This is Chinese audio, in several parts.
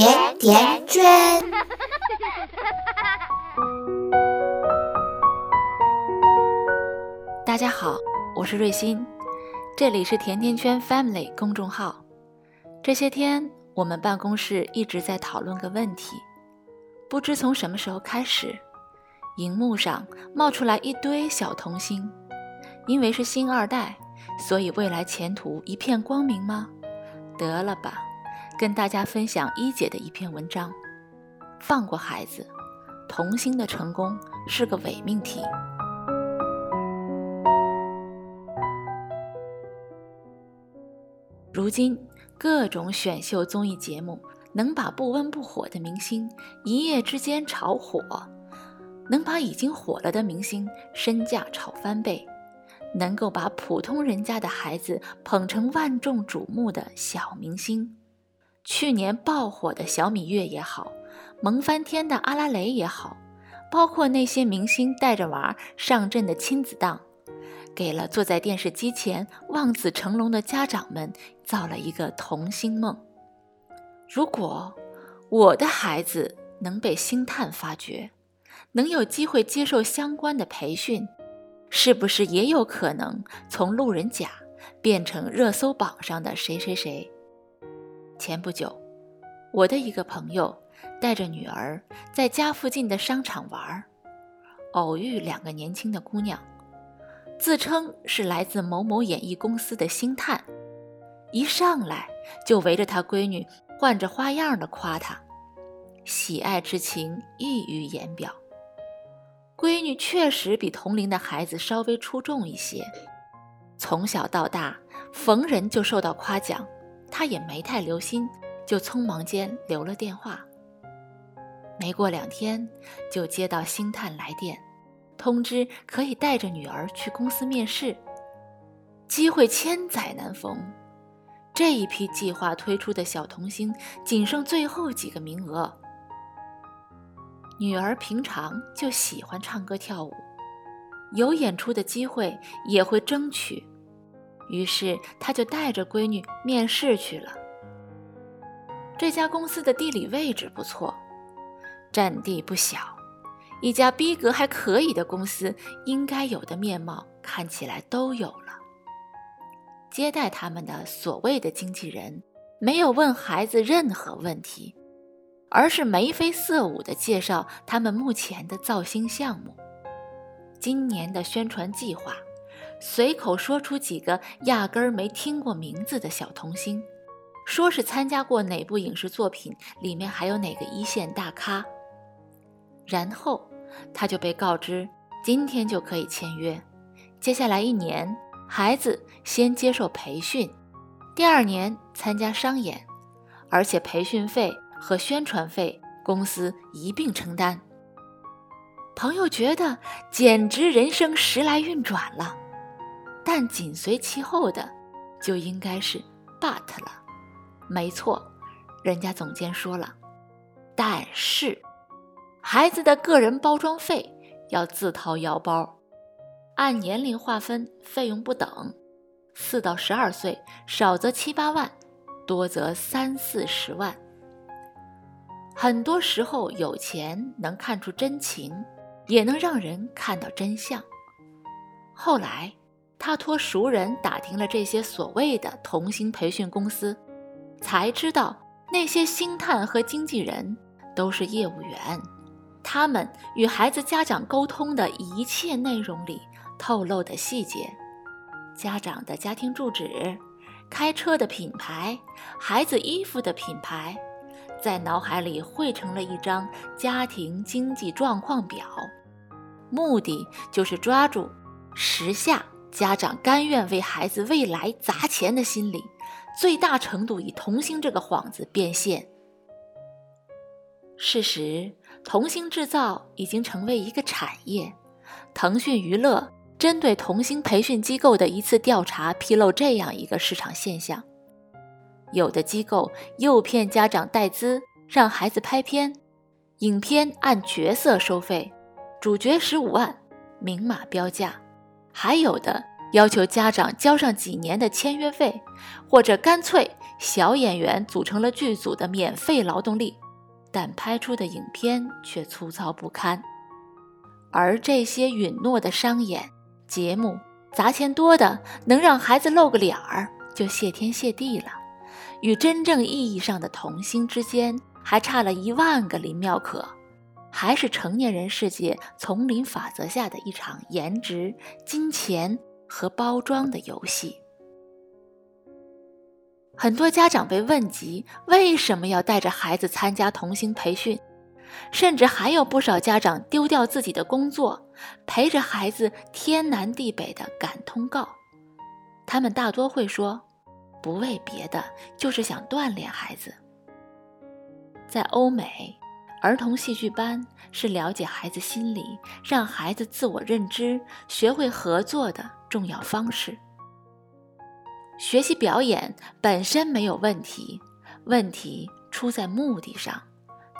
甜甜圈。大家好，我是瑞欣，这里是甜甜圈 Family 公众号。这些天，我们办公室一直在讨论个问题：不知从什么时候开始，荧幕上冒出来一堆小童星，因为是星二代，所以未来前途一片光明吗？得了吧！跟大家分享一姐的一篇文章：放过孩子，童星的成功是个伪命题。如今，各种选秀综艺节目能把不温不火的明星一夜之间炒火，能把已经火了的明星身价炒翻倍，能够把普通人家的孩子捧成万众瞩目的小明星。去年爆火的小米月也好，萌翻天的阿拉蕾也好，包括那些明星带着娃上阵的亲子档，给了坐在电视机前望子成龙的家长们造了一个童星梦。如果我的孩子能被星探发掘，能有机会接受相关的培训，是不是也有可能从路人甲变成热搜榜上的谁谁谁？前不久，我的一个朋友带着女儿在家附近的商场玩，偶遇两个年轻的姑娘，自称是来自某某演艺公司的星探，一上来就围着他闺女换着花样的夸她，喜爱之情溢于言表。闺女确实比同龄的孩子稍微出众一些，从小到大逢人就受到夸奖。他也没太留心，就匆忙间留了电话。没过两天，就接到星探来电，通知可以带着女儿去公司面试。机会千载难逢，这一批计划推出的小童星仅剩最后几个名额。女儿平常就喜欢唱歌跳舞，有演出的机会也会争取。于是他就带着闺女面试去了。这家公司的地理位置不错，占地不小，一家逼格还可以的公司应该有的面貌看起来都有了。接待他们的所谓的经纪人没有问孩子任何问题，而是眉飞色舞地介绍他们目前的造星项目、今年的宣传计划。随口说出几个压根儿没听过名字的小童星，说是参加过哪部影视作品，里面还有哪个一线大咖。然后他就被告知，今天就可以签约，接下来一年，孩子先接受培训，第二年参加商演，而且培训费和宣传费公司一并承担。朋友觉得简直人生时来运转了。但紧随其后的，就应该是 but 了。没错，人家总监说了，但是孩子的个人包装费要自掏腰包，按年龄划分，费用不等。四到十二岁，少则七八万，多则三四十万。很多时候，有钱能看出真情，也能让人看到真相。后来。他托熟人打听了这些所谓的童星培训公司，才知道那些星探和经纪人都是业务员。他们与孩子家长沟通的一切内容里透露的细节，家长的家庭住址、开车的品牌、孩子衣服的品牌，在脑海里汇成了一张家庭经济状况表，目的就是抓住时下。家长甘愿为孩子未来砸钱的心理，最大程度以童星这个幌子变现。事实，童星制造已经成为一个产业。腾讯娱乐针对童星培训机构的一次调查披露这样一个市场现象：有的机构诱骗家长带资，让孩子拍片，影片按角色收费，主角十五万，明码标价。还有的要求家长交上几年的签约费，或者干脆小演员组成了剧组的免费劳动力，但拍出的影片却粗糙不堪。而这些允诺的商演节目，砸钱多的能让孩子露个脸儿，就谢天谢地了。与真正意义上的童星之间，还差了一万个林妙可，还是成年人世界丛林法则下的一场颜值、金钱和包装的游戏。很多家长被问及为什么要带着孩子参加童星培训。甚至还有不少家长丢掉自己的工作，陪着孩子天南地北的赶通告。他们大多会说，不为别的，就是想锻炼孩子。在欧美，儿童戏剧班是了解孩子心理、让孩子自我认知、学会合作的重要方式。学习表演本身没有问题，问题出在目的上。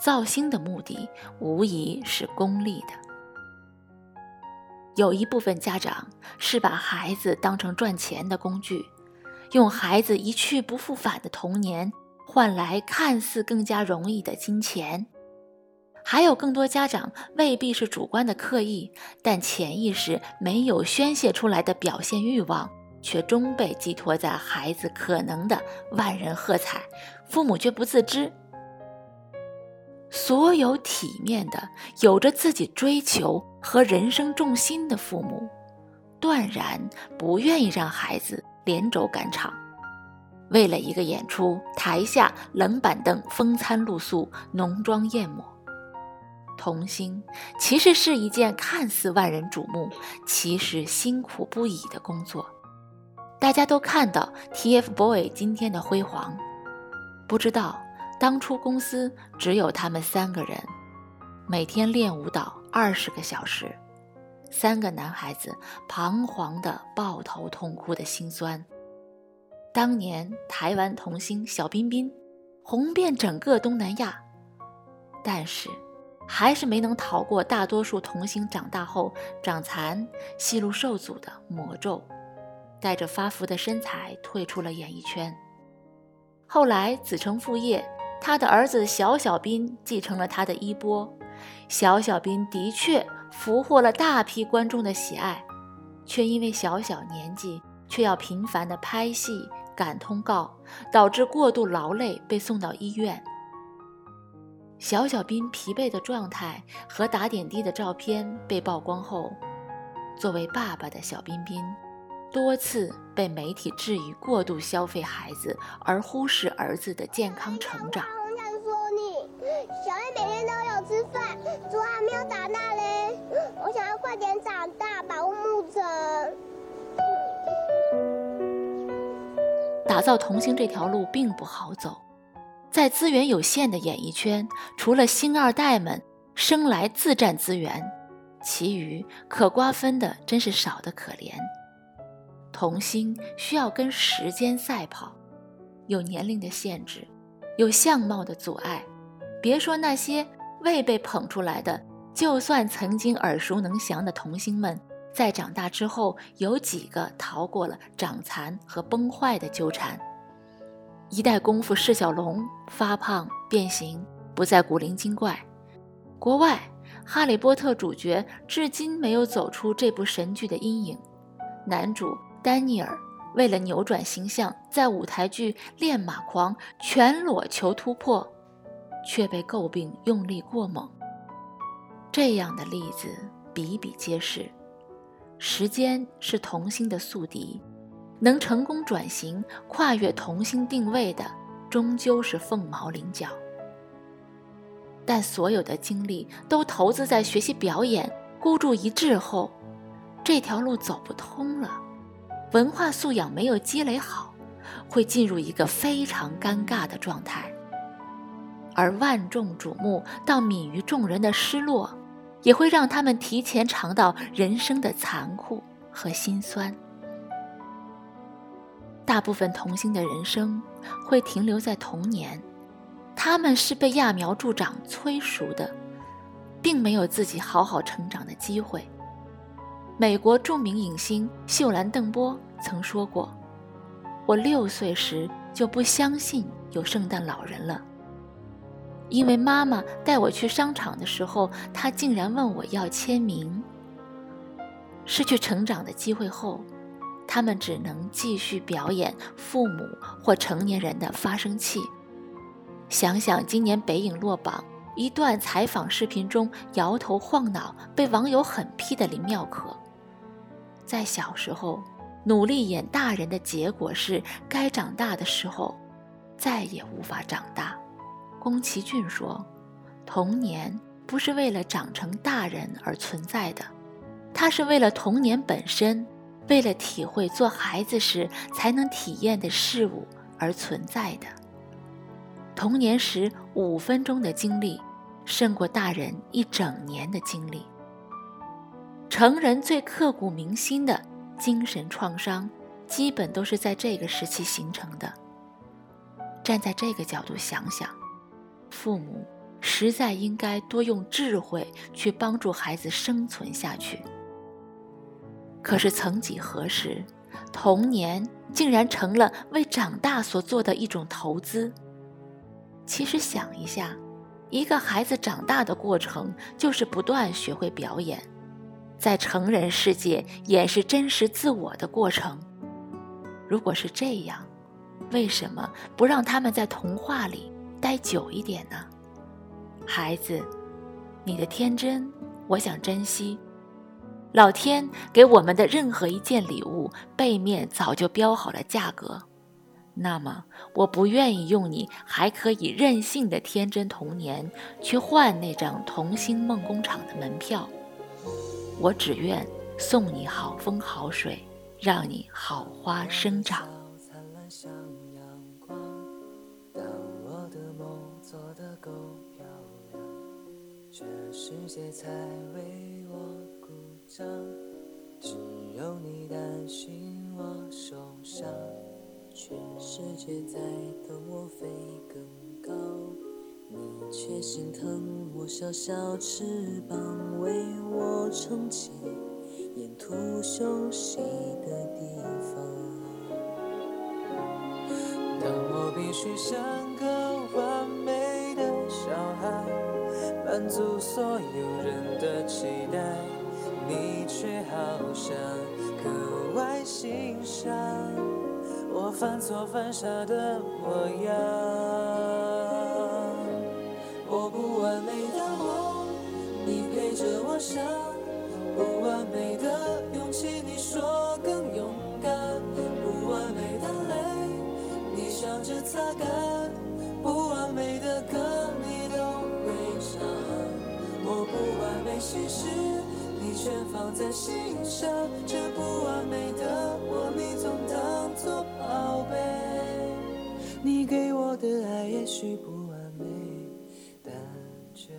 造星的目的无疑是功利的。有一部分家长是把孩子当成赚钱的工具，用孩子一去不复返的童年换来看似更加容易的金钱。还有更多家长未必是主观的刻意，但潜意识没有宣泄出来的表现欲望，却终被寄托在孩子可能的万人喝彩，父母却不自知。所有体面的、有着自己追求和人生重心的父母，断然不愿意让孩子连轴赶场。为了一个演出，台下冷板凳、风餐露宿、浓妆艳抹。童星其实是一件看似万人瞩目，其实辛苦不已的工作。大家都看到 TFBOYS 今天的辉煌，不知道。当初公司只有他们三个人，每天练舞蹈二十个小时，三个男孩子彷徨的抱头痛哭的心酸。当年台湾童星小彬彬红遍整个东南亚，但是还是没能逃过大多数童星长大后长残、戏路受阻的魔咒，带着发福的身材退出了演艺圈。后来子承父业。他的儿子小小彬继承了他的衣钵，小小彬的确俘获了大批观众的喜爱，却因为小小年纪却要频繁的拍戏赶通告，导致过度劳累被送到医院。小小彬疲惫的状态和打点滴的照片被曝光后，作为爸爸的小彬彬多次被媒体质疑过度消费孩子，而忽视儿子的健康成长。很想说你小爱每天都有吃饭，猪还没有长大嘞。我想要快点长大，保护牧城。打造童星这条路并不好走，在资源有限的演艺圈，除了星二代们生来自占资源，其余可瓜分的真是少得可怜。童星需要跟时间赛跑，有年龄的限制，有相貌的阻碍。别说那些未被捧出来的，就算曾经耳熟能详的童星们，在长大之后，有几个逃过了长残和崩坏的纠缠？一代功夫释小龙发胖变形，不再古灵精怪。国外《哈利波特》主角至今没有走出这部神剧的阴影。男主丹尼尔为了扭转形象，在舞台剧《练马狂》全裸求突破。却被诟病用力过猛。这样的例子比比皆是。时间是童星的宿敌，能成功转型、跨越童星定位的，终究是凤毛麟角。但所有的精力都投资在学习表演，孤注一掷后，这条路走不通了。文化素养没有积累好，会进入一个非常尴尬的状态。而万众瞩目到泯于众人的失落，也会让他们提前尝到人生的残酷和心酸。大部分童星的人生会停留在童年，他们是被揠苗助长催熟的，并没有自己好好成长的机会。美国著名影星秀兰·邓波曾说过：“我六岁时就不相信有圣诞老人了，因为妈妈带我去商场的时候，她竟然问我要签名。”失去成长的机会后，他们只能继续表演父母或成年人的发声器。想想今年北影落榜一段采访视频中摇头晃脑、被网友狠批的林妙可，在小时候努力演大人的结果是，该长大的时候再也无法长大。宫崎骏说：“童年不是为了长成大人而存在的。”它是为了童年本身，为了体会做孩子时才能体验的事物而存在的。童年时五分钟的经历，胜过大人一整年的经历。成人最刻骨铭心的精神创伤，基本都是在这个时期形成的。站在这个角度想想，父母实在应该多用智慧去帮助孩子生存下去。可是，曾几何时，童年竟然成了为长大所做的一种投资。其实想一下，一个孩子长大的过程，就是不断学会表演，在成人世界演示真实自我的过程。如果是这样，为什么不让他们在童话里待久一点呢？孩子，你的天真，我想珍惜。老天给我们的任何一件礼物，背面早就标好了价格。那么，我不愿意用你还可以任性的天真童年去换那张童心梦工厂的门票。我只愿送你好风好水，让你好花生长。做得够漂亮，全世界才为我。只有你担心我受伤，全世界在等我飞更高，你却心疼我小小翅膀，为我撑起沿途休息的地方。当我必须像个完美的小孩，满足所有人的期待。你却好像格外欣赏我犯错犯傻的模样。我不完美的梦，你陪着我想；